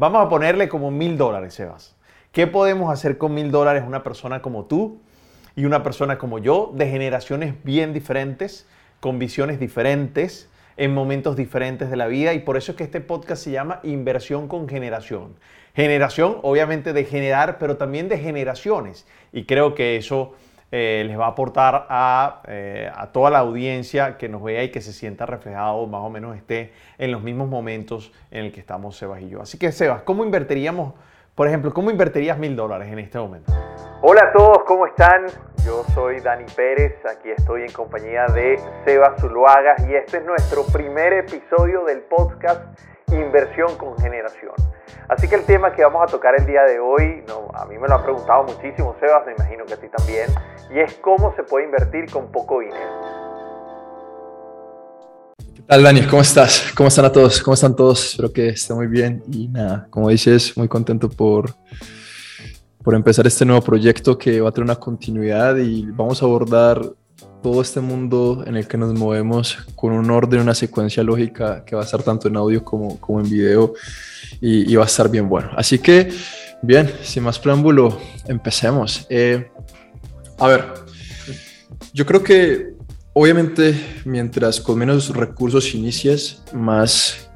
Vamos a ponerle como mil dólares, Sebas. ¿Qué podemos hacer con mil dólares una persona como tú y una persona como yo, de generaciones bien diferentes, con visiones diferentes, en momentos diferentes de la vida? Y por eso es que este podcast se llama Inversión con Generación. Generación, obviamente, de generar, pero también de generaciones. Y creo que eso eh, les va a aportar a, eh, a, toda la audiencia que nos vea y que se sienta reflejado, más o menos esté en los mismos momentos en el que estamos Sebas y yo. Así que Sebas, ¿cómo invertiríamos, por ejemplo, cómo invertirías mil dólares en este momento? Hola a todos, ¿cómo están? Yo soy Dani Pérez, aquí estoy en compañía de Sebas Zuluaga y este es nuestro primer episodio del podcast Inversión con Generación. Así que el tema que vamos a tocar el día de hoy, a mí me lo han preguntado muchísimo, Sebas, me imagino que a ti también, y es cómo se puede invertir con poco dinero. ¿Qué tal, Dani? ¿Cómo estás? ¿Cómo están a todos? ¿Cómo están todos? Espero que estén muy bien y nada, como dices, muy contento por, por empezar este nuevo proyecto que va a tener una continuidad y vamos a abordar todo este mundo en el que nos movemos con un orden, una secuencia lógica que va a estar tanto en audio como, en video y, va a estar bien bueno. Así que, bien, sin más preámbulo, empecemos. Eh, a ver, yo creo que obviamente mientras con menos recursos inicies, más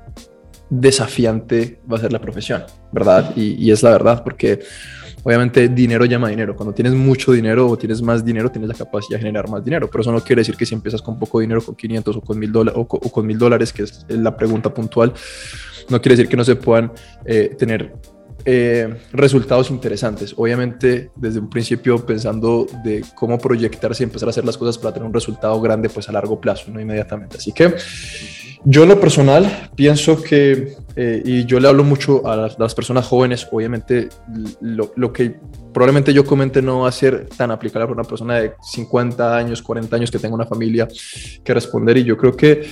desafiante va a ser la profesión, ¿verdad? Y es la verdad, porque obviamente dinero llama dinero. Cuando tienes mucho dinero o tienes más dinero, tienes la capacidad de generar más dinero. Pero eso no quiere decir que si empiezas con poco dinero, con 500 o con 1000 dólares, o, con 1000 dólares, que es la pregunta puntual, no quiere decir que no se puedan eh, tener eh, resultados interesantes. Obviamente, desde un principio pensando de cómo proyectarse y empezar a hacer las cosas para tener un resultado grande, pues a largo plazo, no inmediatamente. Así que yo lo personal pienso que, eh, y yo le hablo mucho a las, personas jóvenes, obviamente lo, lo, que probablemente yo comente no va a ser tan aplicable para una persona de 50 años, 40 años que tenga una familia que responder y yo creo que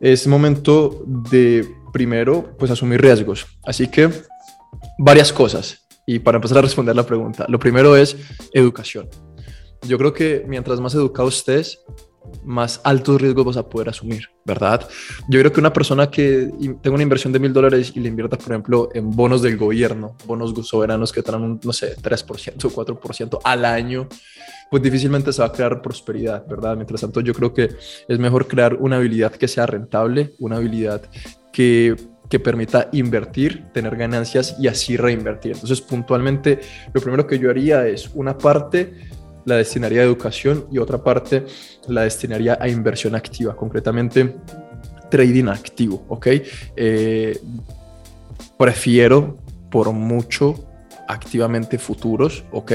es momento de primero pues asumir riesgos. Así que varias cosas y para empezar a responder la pregunta, lo primero es educación. Yo creo que mientras más educado estés, más altos riesgos vas a poder asumir, ¿verdad? Yo creo que una persona que tenga una inversión de mil dólares y le invierta, por ejemplo, en bonos del gobierno, bonos soberanos que traen un, no sé, 3% o 4% al año, pues difícilmente se va a crear prosperidad, ¿verdad? Mientras tanto, yo creo que es mejor crear una habilidad que sea rentable, una habilidad que que permita invertir, tener ganancias y así reinvertir. Entonces, puntualmente, lo primero que yo haría es una parte la destinaría a educación y otra parte la destinaría a inversión activa, concretamente trading activo, ¿ok? Eh, prefiero por mucho activamente futuros, ¿ok?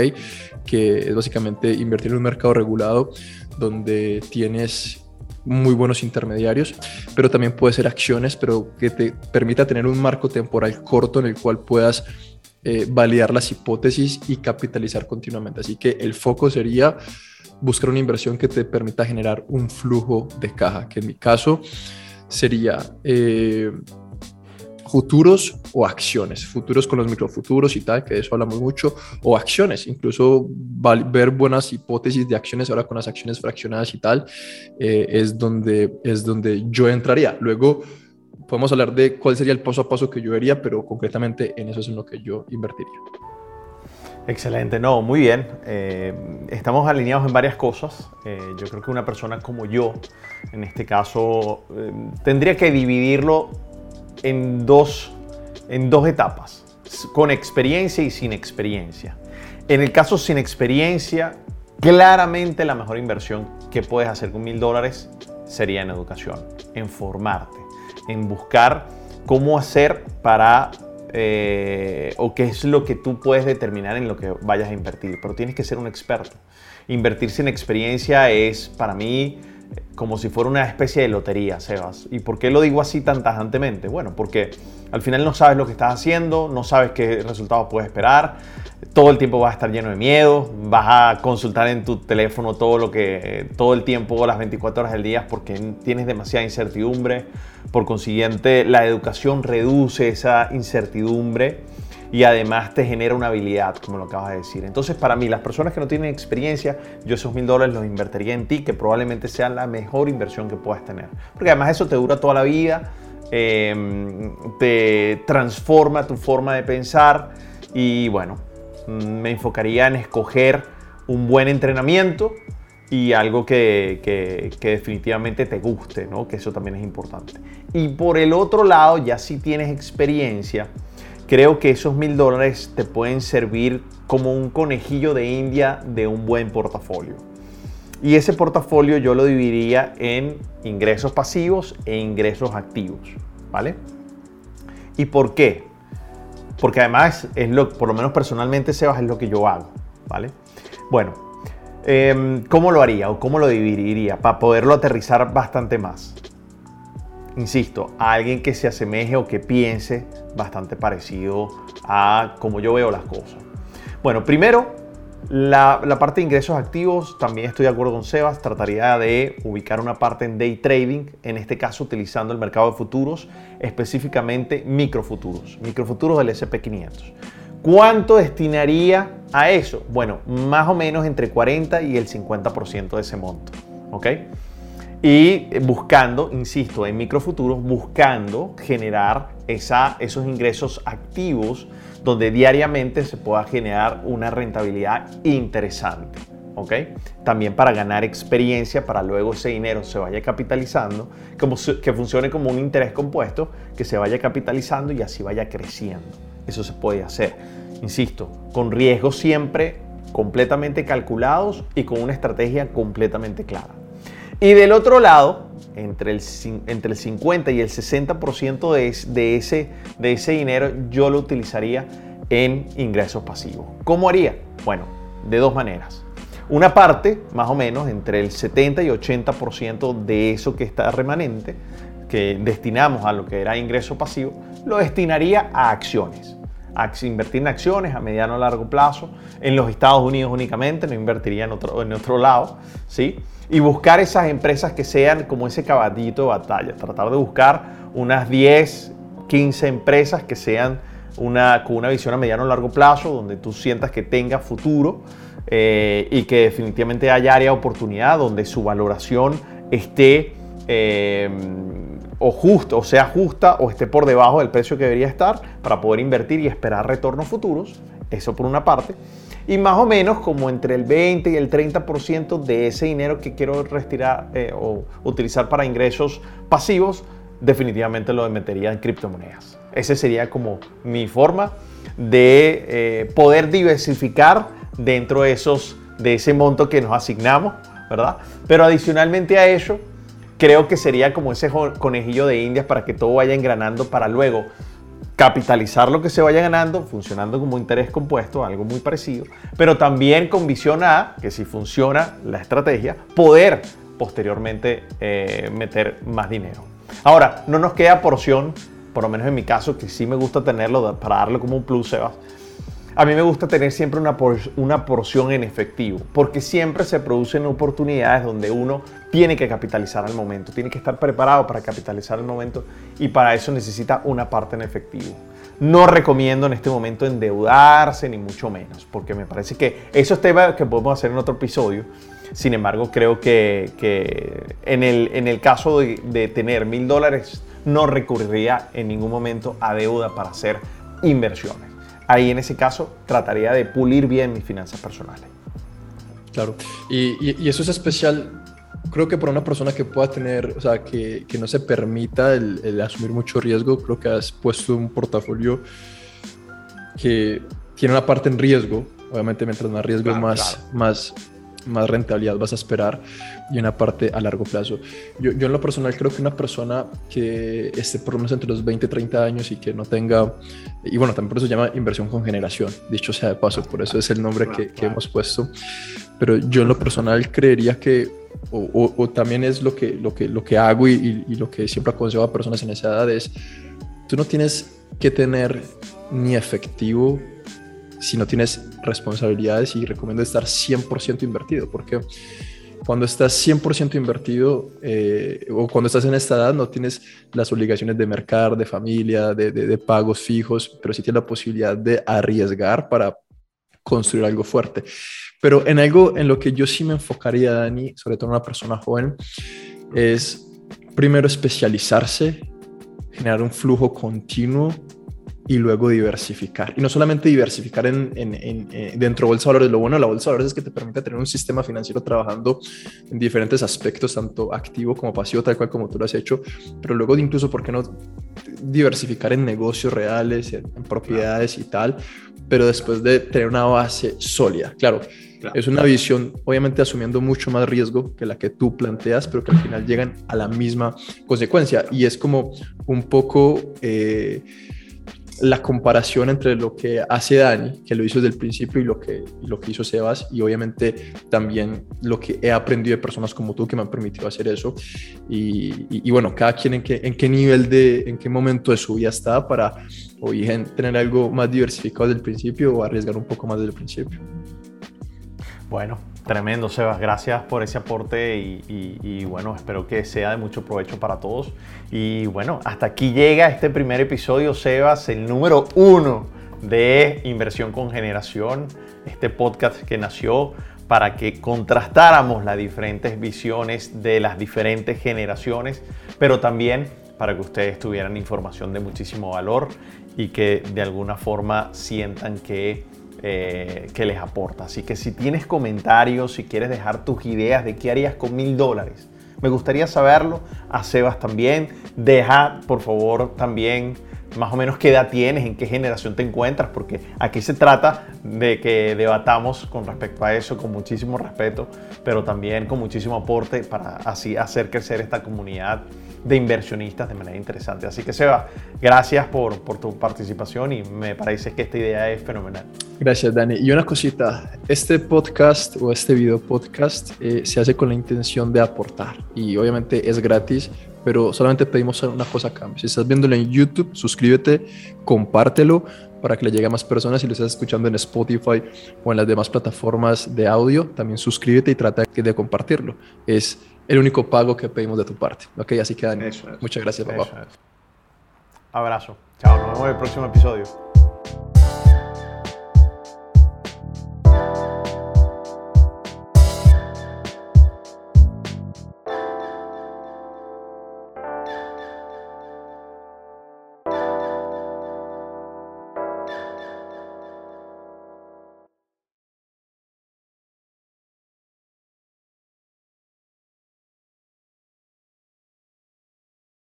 Que es básicamente invertir en un mercado regulado donde tienes muy buenos intermediarios, pero también puede ser acciones, pero que te permita tener un marco temporal corto en el cual puedas eh, validar las hipótesis y capitalizar continuamente. Así que el foco sería buscar una inversión que te permita generar un flujo de caja, que en mi caso sería eh, futuros o acciones, futuros con los microfuturos y tal, que de eso hablamos mucho, o acciones, incluso ver buenas hipótesis de acciones ahora con las acciones fraccionadas y tal, eh, es, donde, es donde yo entraría. Luego, podemos hablar de cuál sería el paso a paso que yo haría, pero concretamente en eso es en lo que yo invertiría. Excelente, no, muy bien. Eh, estamos alineados en varias cosas. Eh, yo creo que una persona como yo, en este caso, eh, tendría que dividirlo en dos, en dos etapas, con experiencia y sin experiencia. En el caso sin experiencia, claramente la mejor inversión que puedes hacer con mil dólares sería en educación, en formarte en buscar cómo hacer para eh, o qué es lo que tú puedes determinar en lo que vayas a invertir, pero tienes que ser un experto. Invertir sin experiencia es para mí como si fuera una especie de lotería, Sebas. ¿Y por qué lo digo así tan tajantemente? Bueno, porque al final no sabes lo que estás haciendo, no sabes qué resultados puedes esperar, todo el tiempo vas a estar lleno de miedo, vas a consultar en tu teléfono todo lo que todo el tiempo, las 24 horas del día porque tienes demasiada incertidumbre. Por consiguiente, la educación reduce esa incertidumbre y además te genera una habilidad, como lo acabas de decir. Entonces, para mí, las personas que no tienen experiencia, yo esos mil dólares los invertiría en ti, que probablemente sea la mejor inversión que puedas tener. Porque además eso te dura toda la vida em, te transforma tu forma de pensar y bueno, mm, me enfocaría en escoger un buen entrenamiento y algo que, definitivamente te guste, ¿no? que eso también es importante. Y por el otro lado, ya si tienes experiencia, creo que esos mil dólares te pueden servir como un conejillo de India de un buen portafolio. Y ese portafolio yo lo dividiría en ingresos pasivos e ingresos activos, ¿vale? ¿Y por qué? Porque además es lo, por lo menos personalmente, Sebas, es lo que yo hago, ¿vale? Bueno, em, ¿cómo lo haría o cómo lo dividiría para poderlo aterrizar bastante más? Insisto, a alguien que se asemeje o que piense bastante parecido a cómo yo veo las cosas. Bueno, primero, la, parte de ingresos activos, también estoy de acuerdo con Sebas, trataría de ubicar una parte en day trading, en este caso utilizando el mercado de futuros, específicamente microfuturos, microfuturos del SP500. ¿Cuánto destinaría a eso? Bueno, más o menos entre 40 y el 50% de ese monto. ¿Ok? Y buscando, insisto, en microfuturos, buscando generar esos ingresos activos donde diariamente se pueda generar una rentabilidad interesante. ¿ok? También para ganar experiencia, para luego ese dinero se vaya capitalizando, que funcione como un interés compuesto, que se vaya capitalizando y así vaya creciendo. Eso se puede hacer, insisto, con riesgos siempre completamente calculados y con una estrategia completamente clara. Y del otro lado, entre el, entre el 50 y el 60% de, de, ese, de ese dinero yo lo utilizaría en ingresos pasivos. ¿Cómo haría? Bueno, de dos maneras. Una parte, más o menos, entre el 70 y 80% de eso que está remanente, que destinamos a lo que era ingreso pasivo, lo destinaría a acciones. Invertir en acciones a mediano o largo plazo, en los Estados Unidos únicamente, no invertiría en otro, en otro lado, ¿sí? y buscar esas empresas que sean como ese caballito de batalla. Tratar de buscar unas 10, 15 empresas que sean una, con una visión a mediano o largo plazo, donde tú sientas que tenga futuro eh, y que definitivamente haya área de oportunidad, donde su valoración esté eh, o justo, o sea justa o esté por debajo del precio que debería estar para poder invertir y esperar retornos futuros. Eso por una parte y más o menos como entre el 20 y el 30% de ese dinero que quiero retirar eh, o utilizar para ingresos pasivos, definitivamente lo metería en criptomonedas. Esa sería como mi forma de eh, poder diversificar dentro de, esos, de ese monto que nos asignamos, ¿verdad? Pero adicionalmente a eso, creo que sería como ese conejillo de indias para que todo vaya engranando para luego capitalizar lo que se vaya ganando, funcionando como interés compuesto, algo muy parecido, pero también con visión a que si funciona la estrategia, poder posteriormente eh, meter más dinero. Ahora, no nos queda porción, por lo menos en mi caso, que sí me gusta tenerlo para darle como un plus, Sebas, a mí me gusta tener siempre una, porción en efectivo, porque siempre se producen oportunidades donde uno tiene que capitalizar al momento, tiene que estar preparado para capitalizar al momento y para eso necesita una parte en efectivo. No recomiendo en este momento endeudarse, ni mucho menos, porque me parece que eso es tema que podemos hacer en otro episodio. Sin embargo, creo que, en, el, en el caso de, de tener mil dólares, no recurriría en ningún momento a deuda para hacer inversiones ahí en ese caso trataría de pulir bien mis finanzas personales. Claro, y, eso es especial, creo que para una persona que pueda tener, o sea, que, que no se permita el, asumir mucho riesgo, creo que has puesto un portafolio que tiene una parte en riesgo, obviamente mientras más riesgo más, más más rentabilidad vas a esperar y una parte a largo plazo. Yo, yo en lo personal creo que una persona que esté por lo menos entre los 20 y 30 años y que no tenga, y bueno, también por eso se llama inversión con generación, dicho sea de paso, por eso es el nombre que, que hemos puesto, pero yo en lo personal creería que, o, o, también es lo que, lo que, lo que hago y, y, lo que siempre aconsejo a personas en esa edad es, tú no tienes que tener ni efectivo si no tienes responsabilidades y recomiendo estar 100% invertido, porque cuando estás 100% invertido eh, o cuando estás en esta edad no tienes las obligaciones de mercar, de familia, de, de, pagos fijos, pero sí tienes la posibilidad de arriesgar para construir algo fuerte. Pero en algo en lo que yo sí me enfocaría, Dani, sobre todo en una persona joven, es primero especializarse generar un flujo continuo y luego diversificar. Y no solamente diversificar en, eh, dentro de bolsa de valores, lo bueno de la bolsa de valores es que te permite tener un sistema financiero trabajando en diferentes aspectos, tanto activo como pasivo, tal cual como tú lo has hecho, pero luego incluso, ¿por qué no diversificar en negocios reales, en, propiedades y tal? Pero después de tener una base sólida. Claro, Es una visión, obviamente asumiendo mucho más riesgo que la que tú planteas, pero que al final llegan a la misma consecuencia. Y es como un poco eh, la comparación entre lo que hace Dani, que lo hizo desde el principio, y lo que, lo que hizo Sebas, y obviamente también lo que he aprendido de personas como tú que me han permitido hacer eso. Y, bueno, cada quien en qué, en qué nivel de, en qué momento de su vida está para o bien tener algo más diversificado desde el principio o arriesgar un poco más desde el principio. Bueno, tremendo, Sebas. Gracias por ese aporte y, bueno, espero que sea de mucho provecho para todos. Y bueno, hasta aquí llega este primer episodio, Sebas, el número uno de Inversión con Generación, este podcast que nació para que contrastáramos las diferentes visiones de las diferentes generaciones, pero también para que ustedes tuvieran información de muchísimo valor y que de alguna forma sientan que eh, que les aporta. Así que si tienes comentarios, si quieres dejar tus ideas de qué harías con mil dólares, me gustaría saberlo. A Sebas también. Deja, por favor, también más o menos qué edad tienes, en qué generación te encuentras, porque aquí se trata de que debatamos con respecto a eso con muchísimo respeto, pero también con muchísimo aporte para así hacer crecer esta comunidad de inversionistas de manera interesante. Así que Seba, gracias por, por tu participación y me parece que esta idea es fenomenal. Gracias Dani. Y una cosita, este podcast o este video podcast eh, se hace con la intención de aportar y obviamente es gratis pero solamente pedimos una cosa acá. Si estás viéndolo en YouTube, suscríbete, compártelo para que le llegue a más personas. Si lo estás escuchando en Spotify o en las demás plataformas de audio, también suscríbete y trata de compartirlo. Es el único pago que pedimos de tu parte. Ok, así que Dani, muchas gracias, papá. Abrazo. Chao, nos vemos en el próximo episodio.